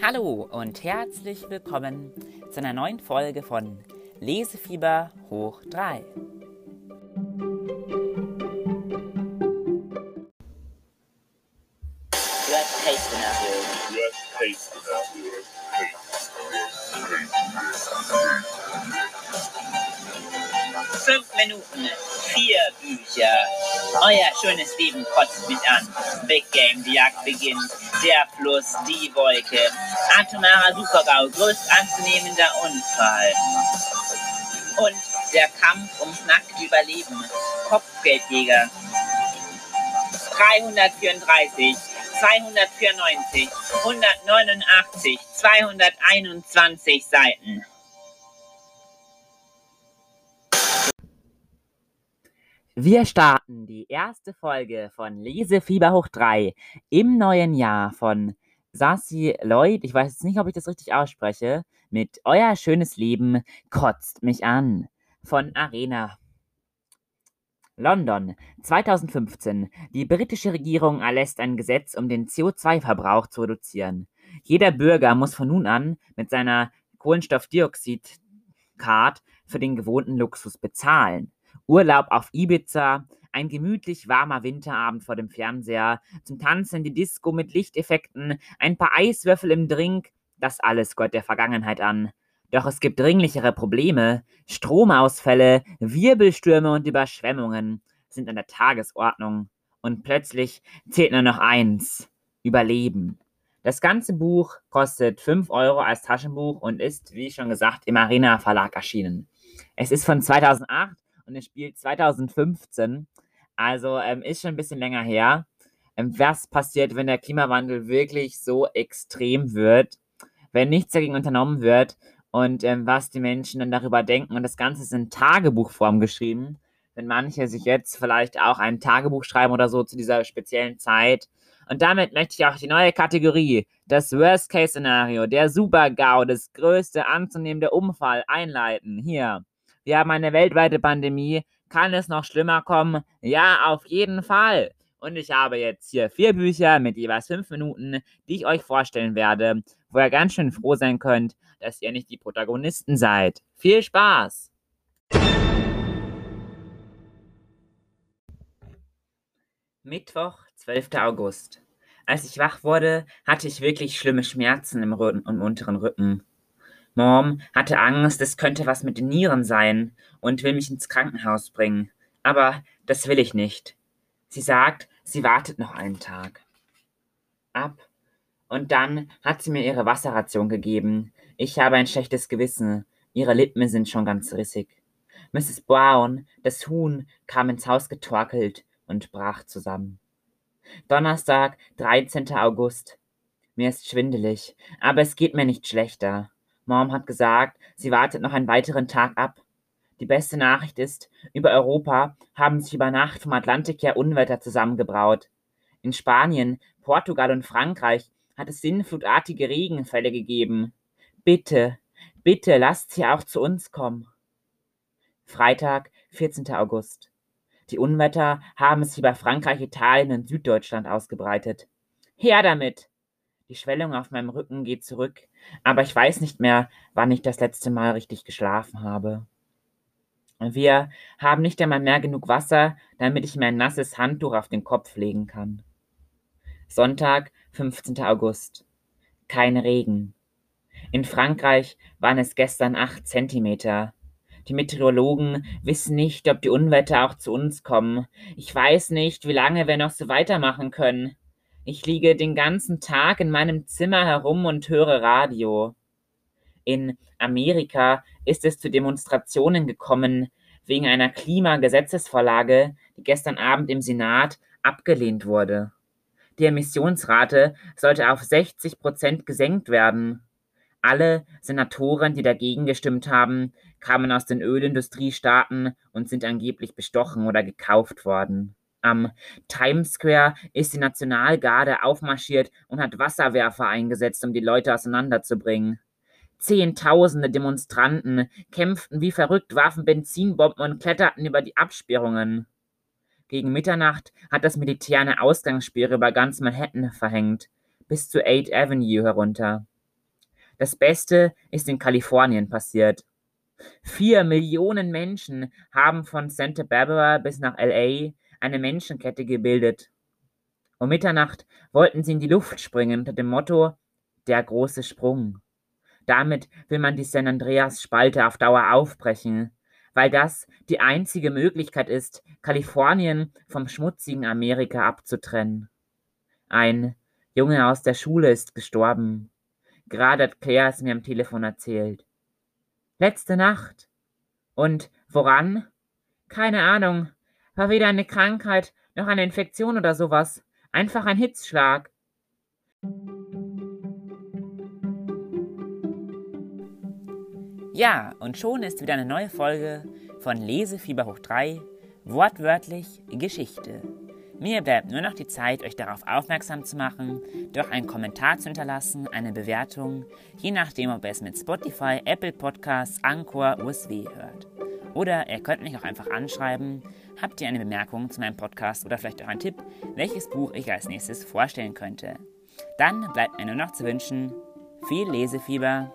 Hallo und herzlich willkommen zu einer neuen Folge von Lesefieber hoch 3. Worst Case Szenario. Worst Case Szenario. Fünf Minuten, vier Bücher. Euer schönes Leben kotzt mich an. Big Game, die Jagd beginnt. Der Fluss, die Wolke. Atomarer Supergau, größt anzunehmender Unfall. Und der Kampf ums nackte Überleben. Kopfgeldjäger. 334, 294, 189, 221 Seiten. Wir starten die erste Folge von Lesefieber hoch 3 im neuen Jahr von Sassi Lloyd. Ich weiß jetzt nicht, ob ich das richtig ausspreche. Mit Euer schönes Leben kotzt mich an. Von Arena. London 2015. Die britische Regierung erlässt ein Gesetz, um den CO2-Verbrauch zu reduzieren. Jeder Bürger muss von nun an mit seiner Kohlenstoffdioxid-Card für den gewohnten Luxus bezahlen. Urlaub auf Ibiza, ein gemütlich warmer Winterabend vor dem Fernseher, zum Tanzen die Disco mit Lichteffekten, ein paar Eiswürfel im Drink, das alles gehört der Vergangenheit an. Doch es gibt dringlichere Probleme. Stromausfälle, Wirbelstürme und Überschwemmungen sind an der Tagesordnung. Und plötzlich zählt nur noch eins: Überleben. Das ganze Buch kostet 5 Euro als Taschenbuch und ist, wie schon gesagt, im Arena Verlag erschienen. Es ist von 2008 und es spielt 2015. Also ähm, ist schon ein bisschen länger her. Ähm, was passiert, wenn der Klimawandel wirklich so extrem wird, wenn nichts dagegen unternommen wird und ähm, was die Menschen dann darüber denken. Und das Ganze ist in Tagebuchform geschrieben. Wenn manche sich jetzt vielleicht auch ein Tagebuch schreiben oder so zu dieser speziellen Zeit. Und damit möchte ich auch die neue Kategorie, das Worst-Case-Szenario, der Super-GAU, das größte anzunehmende Unfall einleiten. Hier. Wir haben eine weltweite Pandemie. Kann es noch schlimmer kommen? Ja, auf jeden Fall. Und ich habe jetzt hier vier Bücher mit jeweils fünf Minuten, die ich euch vorstellen werde, wo ihr ganz schön froh sein könnt, dass ihr nicht die Protagonisten seid. Viel Spaß! Mittwoch, 12. August. Als ich wach wurde, hatte ich wirklich schlimme Schmerzen im und unteren Rücken. Mom hatte Angst, es könnte was mit den Nieren sein und will mich ins Krankenhaus bringen. Aber das will ich nicht. Sie sagt, sie wartet noch einen Tag. Ab. Und dann hat sie mir ihre Wasserration gegeben. Ich habe ein schlechtes Gewissen. Ihre Lippen sind schon ganz rissig. Mrs. Brown, das Huhn, kam ins Haus getorkelt und brach zusammen. Donnerstag, 13. August. Mir ist schwindelig, aber es geht mir nicht schlechter. Mom hat gesagt, sie wartet noch einen weiteren Tag ab. Die beste Nachricht ist, über Europa haben sich über Nacht vom Atlantik her Unwetter zusammengebraut. In Spanien, Portugal und Frankreich hat es sinnflutartige Regenfälle gegeben. Bitte, bitte lasst sie auch zu uns kommen. Freitag, 14. August. Die Unwetter haben sich über Frankreich, Italien und Süddeutschland ausgebreitet. Her damit! Die Schwellung auf meinem Rücken geht zurück, aber ich weiß nicht mehr, wann ich das letzte Mal richtig geschlafen habe. Wir haben nicht einmal mehr genug Wasser, damit ich mir ein nasses Handtuch auf den Kopf legen kann. Sonntag, 15. August. Kein Regen. In Frankreich waren es gestern acht Zentimeter. Die Meteorologen wissen nicht, ob die Unwetter auch zu uns kommen. Ich weiß nicht, wie lange wir noch so weitermachen können. Ich liege den ganzen Tag in meinem Zimmer herum und höre Radio. In Amerika ist es zu Demonstrationen gekommen wegen einer Klimagesetzesvorlage, die gestern Abend im Senat abgelehnt wurde. Die Emissionsrate sollte auf 60 Prozent gesenkt werden. Alle Senatoren, die dagegen gestimmt haben, kamen aus den Ölindustriestaaten und sind angeblich bestochen oder gekauft worden. Am Times Square ist die Nationalgarde aufmarschiert und hat Wasserwerfer eingesetzt, um die Leute auseinanderzubringen. Zehntausende Demonstranten kämpften wie verrückt, warfen Benzinbomben und kletterten über die Absperrungen. Gegen Mitternacht hat das Militär eine Ausgangssperre über ganz Manhattan verhängt, bis zur 8th Avenue herunter. Das Beste ist in Kalifornien passiert. Vier Millionen Menschen haben von Santa Barbara bis nach LA eine Menschenkette gebildet. Um Mitternacht wollten sie in die Luft springen unter dem Motto Der große Sprung. Damit will man die San Andreas-Spalte auf Dauer aufbrechen, weil das die einzige Möglichkeit ist, Kalifornien vom schmutzigen Amerika abzutrennen. Ein Junge aus der Schule ist gestorben. Gerade hat Claire es mir am Telefon erzählt. Letzte Nacht. Und woran? Keine Ahnung. War weder eine Krankheit noch eine Infektion oder sowas. Einfach ein Hitzschlag. Ja, und schon ist wieder eine neue Folge von Lesefieber hoch 3, wortwörtlich Geschichte. Mir bleibt nur noch die Zeit, euch darauf aufmerksam zu machen, durch einen Kommentar zu hinterlassen, eine Bewertung, je nachdem, ob ihr es mit Spotify, Apple Podcasts, Anchor, USW hört. Oder ihr könnt mich auch einfach anschreiben, habt ihr eine Bemerkung zu meinem Podcast oder vielleicht auch einen Tipp, welches Buch ich als nächstes vorstellen könnte. Dann bleibt mir nur noch zu wünschen, viel Lesefieber